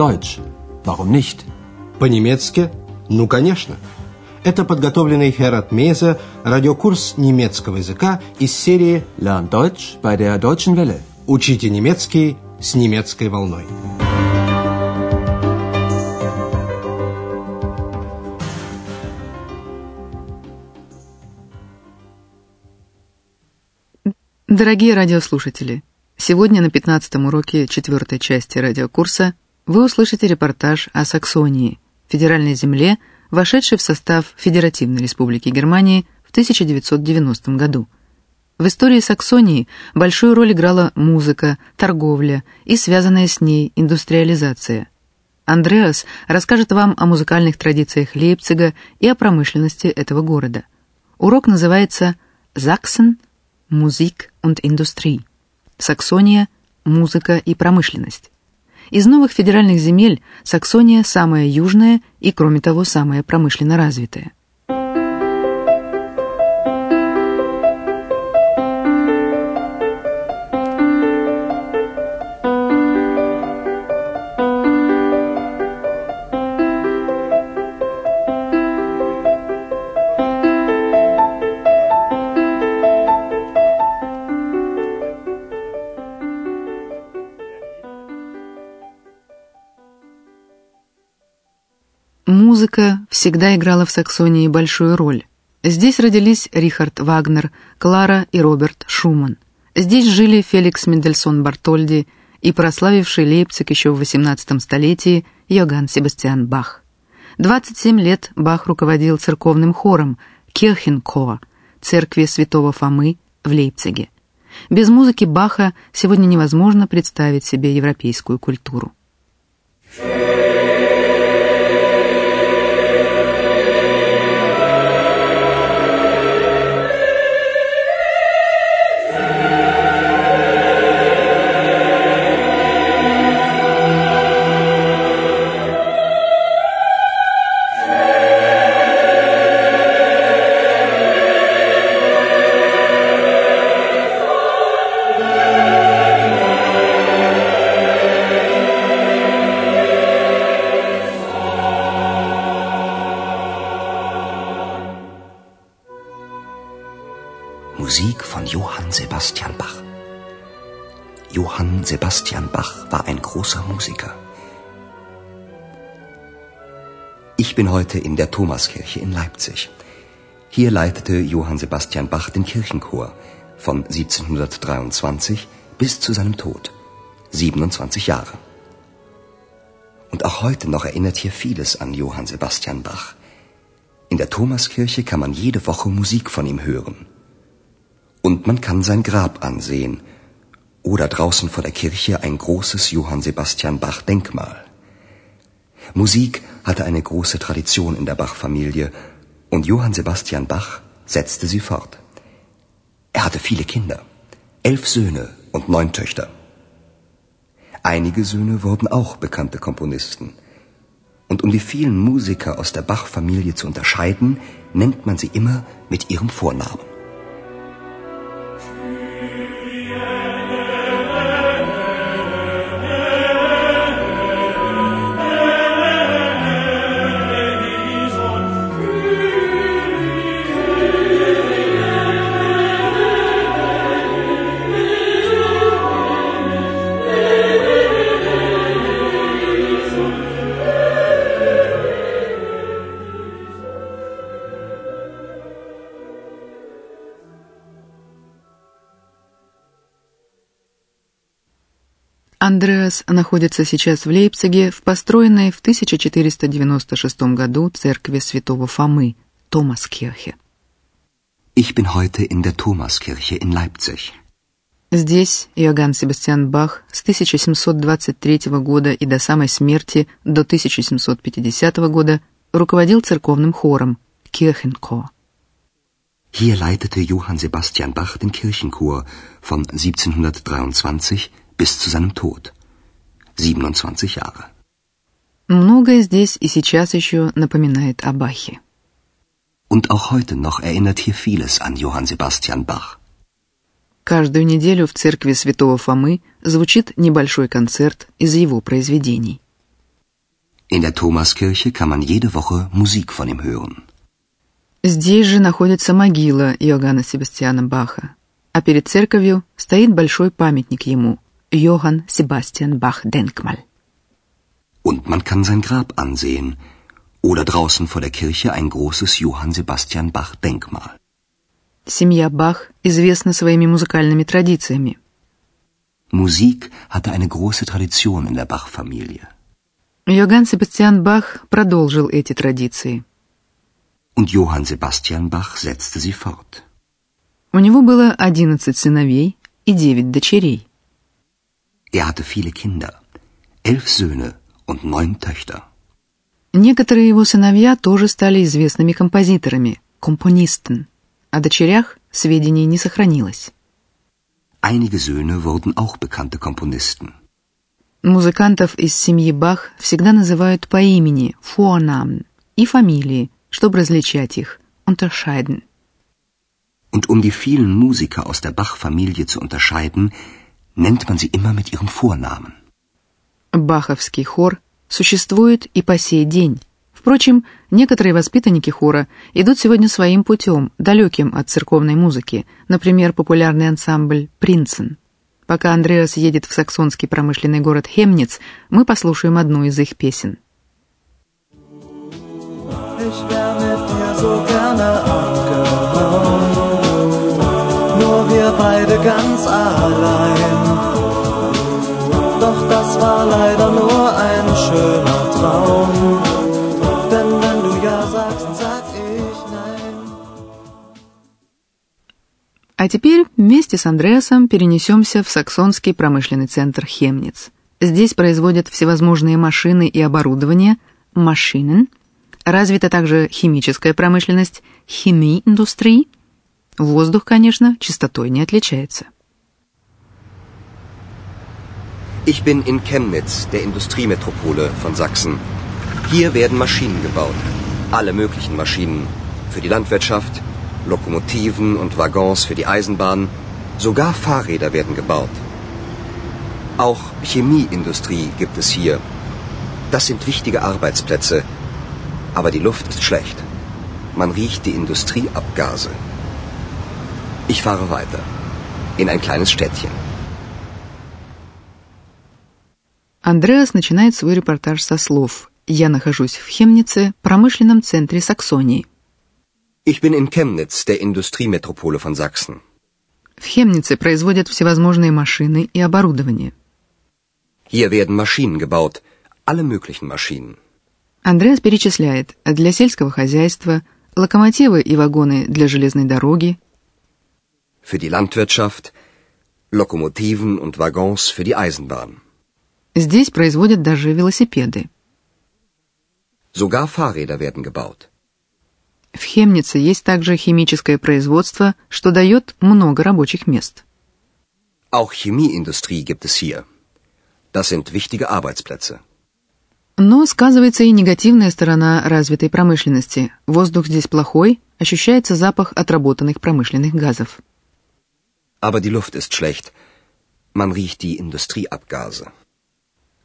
Deutsch. Warum nicht? По-немецки? Ну, конечно. Это подготовленный Херат Мейзе радиокурс немецкого языка из серии Lern Deutsch bei der Deutschen Welle. «Учите немецкий с немецкой волной». Дорогие радиослушатели, сегодня на 15 уроке четвертой части радиокурса вы услышите репортаж о Саксонии, федеральной земле, вошедшей в состав Федеративной Республики Германии в 1990 году. В истории Саксонии большую роль играла музыка, торговля и связанная с ней индустриализация. Андреас расскажет вам о музыкальных традициях Лейпцига и о промышленности этого города. Урок называется «Заксен – Musik und Industrie. Саксония – музыка и промышленность. Из новых федеральных земель Саксония самая южная и, кроме того, самая промышленно развитая. Музыка всегда играла в Саксонии большую роль. Здесь родились Рихард Вагнер, Клара и Роберт Шуман. Здесь жили Феликс Мендельсон Бартольди и прославивший Лейпциг еще в XVIII столетии Йоганн Себастьян Бах. 27 лет Бах руководил церковным хором Кирхенкор, церкви святого Фомы в Лейпциге. Без музыки Баха сегодня невозможно представить себе европейскую культуру. Sebastian Bach war ein großer Musiker. Ich bin heute in der Thomaskirche in Leipzig. Hier leitete Johann Sebastian Bach den Kirchenchor von 1723 bis zu seinem Tod, 27 Jahre. Und auch heute noch erinnert hier vieles an Johann Sebastian Bach. In der Thomaskirche kann man jede Woche Musik von ihm hören. Und man kann sein Grab ansehen oder draußen vor der Kirche ein großes Johann Sebastian Bach Denkmal. Musik hatte eine große Tradition in der Bach-Familie und Johann Sebastian Bach setzte sie fort. Er hatte viele Kinder, elf Söhne und neun Töchter. Einige Söhne wurden auch bekannte Komponisten. Und um die vielen Musiker aus der Bach-Familie zu unterscheiden, nennt man sie immer mit ihrem Vornamen. Андреас находится сейчас в Лейпциге в построенной в 1496 году церкви святого Фомы, Томаскирхе. Ich bin heute in der Thomaskirche in Leipzig. Здесь Иоганн Себастьян Бах с 1723 года и до самой смерти до 1750 года руководил церковным хором Kirchenchor. Hier leitete Johann Sebastian Bach den Kirchenchor von 1723 bis zu seinem Tod. 27 Jahre. Многое здесь и сейчас еще напоминает о Бахе. Und auch heute noch erinnert hier vieles an Johann Sebastian Bach. Каждую неделю в церкви святого Фомы звучит небольшой концерт из его произведений. In der Thomaskirche kann man jede Woche Musik von ihm hören. Здесь же находится могила Иоганна Себастьяна Баха, а перед церковью стоит большой памятник ему – Johann Sebastian Bach Denkmal. Und man kann sein Grab ansehen oder draußen vor der Kirche ein großes Johann Sebastian Bach Denkmal. Семья Бах известна своими музыкальными традициями. Musik hatte eine große Tradition in der Bach-Familie. Йоганн Себастьян Бах продолжил эти традиции. Und Johann Sebastian Bach setzte sie fort. У него было 11 сыновей и 9 дочерей. Er hatte viele Kinder, elf Söhne und neun Töchter. Некоторые его сыновья тоже стали известными композиторами, компонистен. О дочерях сведений не сохранилось. Einige Söhne wurden auch bekannte Komponisten. Музыкантов из семьи Бах всегда называют по имени, Vornamen, и фамилии, чтобы различать их, unterscheiden. Und um die vielen Musiker aus der Bach-Familie zu unterscheiden, nennt man sie immer mit ihren Vornamen. Баховский хор существует и по сей день. Впрочем, некоторые воспитанники хора идут сегодня своим путем, далеким от церковной музыки, например, популярный ансамбль «Принцен». Пока Андреас едет в саксонский промышленный город Хемниц, мы послушаем одну из их песен. Ich wär mit dir so gerne abgehauen, nur wir beide ganz allein. War leider nur ein schöner Traum. А теперь вместе с Андреасом перенесемся в саксонский промышленный центр Хемниц. Здесь производят всевозможные машины и оборудование, машинен, развита также химическая промышленность, химииндустрии. Воздух, конечно, чистотой не отличается. Ich bin in Chemnitz, der Industriemetropole von Sachsen. Hier werden Maschinen gebaut. Alle möglichen Maschinen. Für die Landwirtschaft, Lokomotiven und Waggons für die Eisenbahn. Sogar Fahrräder werden gebaut. Auch Chemieindustrie gibt es hier. Das sind wichtige Arbeitsplätze. Aber die Luft ist schlecht. Man riecht die Industrieabgase. Ich fahre weiter. In ein kleines Städtchen. Андреас начинает свой репортаж со слов «Я нахожусь в Хемнице, промышленном центре Саксонии». Ich bin in Chemnitz, der Industriemetropole von Sachsen. В Хемнице производят всевозможные машины и оборудование. Hier werden Maschinen gebaut. Alle möglichen Maschinen. Андреас перечисляет для сельского хозяйства, локомотивы и вагоны для железной дороги, Für die Landwirtschaft, Lokomotiven und Waggons für die Eisenbahn. Здесь производят даже велосипеды. Sogar Fahrräder werden gebaut. В Хемнице есть также химическое производство, что дает много рабочих мест. Auch Chemieindustrie gibt es hier. Das sind wichtige Arbeitsplätze. Но сказывается и негативная сторона развитой промышленности. Воздух здесь плохой, ощущается запах отработанных промышленных газов. Aber die Luft ist schlecht. Man riecht die Industrieabgase.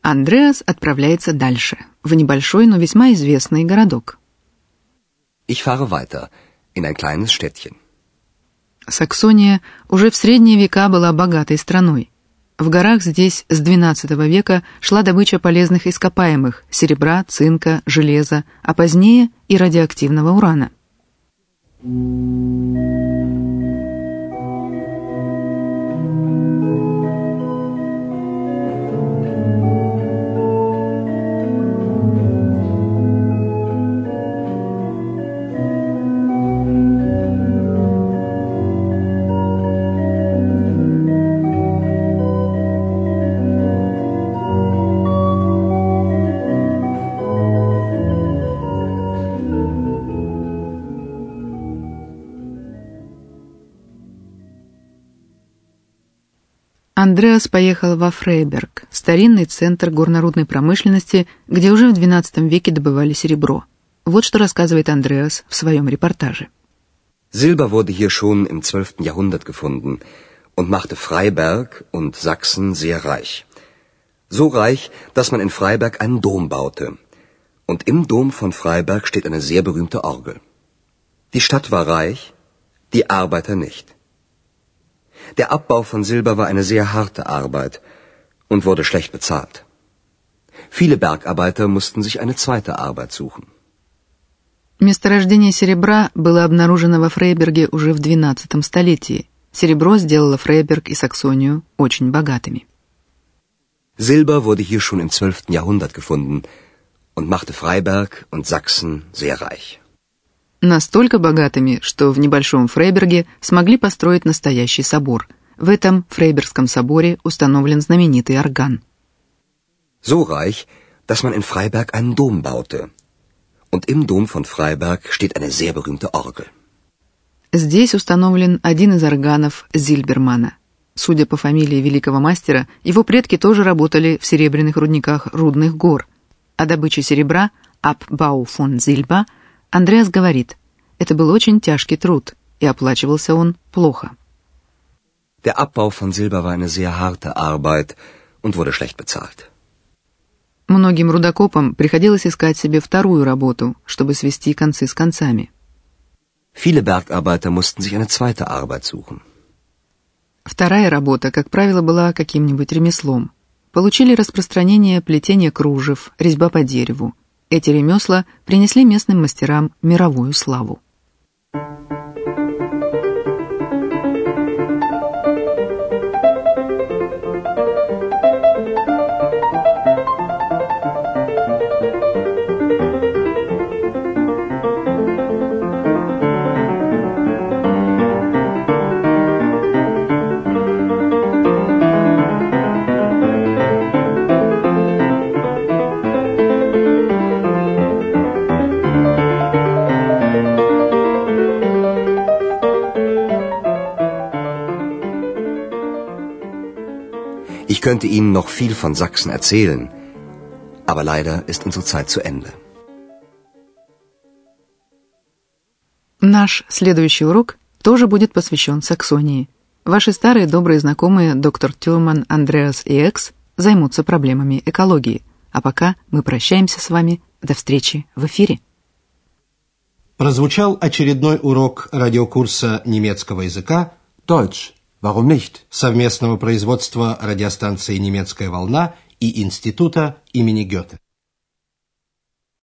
Андреас отправляется дальше, в небольшой, но весьма известный городок. Ich fahre weiter in ein kleines Städtchen. Саксония уже в средние века была богатой страной. В горах здесь с XII века шла добыча полезных ископаемых – серебра, цинка, железа, а позднее и радиоактивного урана. Андреас поехал во Фрейберг, старинный центр горнорудной промышленности, где уже в XII веке добывали серебро. Вот что рассказывает Андреас в своем репортаже. Silber wurde hier schon im 12. Jahrhundert gefunden und machte Freiberg und Sachsen sehr reich. So reich, dass man in Freiberg einen Dom baute. Und im Dom von Freiberg steht eine sehr berühmte Orgel. Die Stadt war reich, die Arbeiter nicht. Der Abbau von Silber war eine sehr harte Arbeit und wurde schlecht bezahlt. Viele Bergarbeiter mussten sich eine zweite Arbeit suchen. Месторождение серебра было обнаружено во Фрейберге уже в XII столетии. Серебро сделало Фрейберг и Саксонию очень богатыми. Silber wurde hier schon im 12. Jahrhundert gefunden und machte Freiberg und Sachsen sehr reich. Настолько богатыми, что в небольшом Фрейберге смогли построить настоящий собор. В этом Фрейбергском соборе установлен знаменитый орган. So reich, dass man in Freiberg einen Dom baute. Und im Dom von Freiberg steht eine sehr berühmte Orgel. Здесь установлен один из органов Зильбермана. Судя по фамилии великого мастера, его предки тоже работали в серебряных рудниках Рудных гор. О добыче серебра Аббау фон Зильба Андреас говорит, это был очень тяжкий труд, и оплачивался он плохо. Der Abbau von Silber war eine sehr harte Arbeit und wurde schlecht bezahlt. Многим рудокопам приходилось искать себе вторую работу, чтобы свести концы с концами. Viele Bergarbeiter mussten sich eine zweite Arbeit suchen. Вторая работа, как правило, была каким-нибудь ремеслом. Получили распространение плетение кружев, резьба по дереву. Эти ремесла принесли местным мастерам мировую славу. Könnte Ihnen noch viel von Sachsen erzählen, aber leider ist unsere Zeit zu Ende. Наш следующий урок тоже будет посвящен Саксонии. Ваши старые добрые знакомые доктор Тюрман, Андреас и Экс займутся проблемами экологии. А пока мы прощаемся с вами. До встречи в эфире. Прозвучал очередной урок радиокурса немецкого языка Deutsch. Warum nicht? совместного производства радиостанции «Немецкая волна» и Института имени Гёте.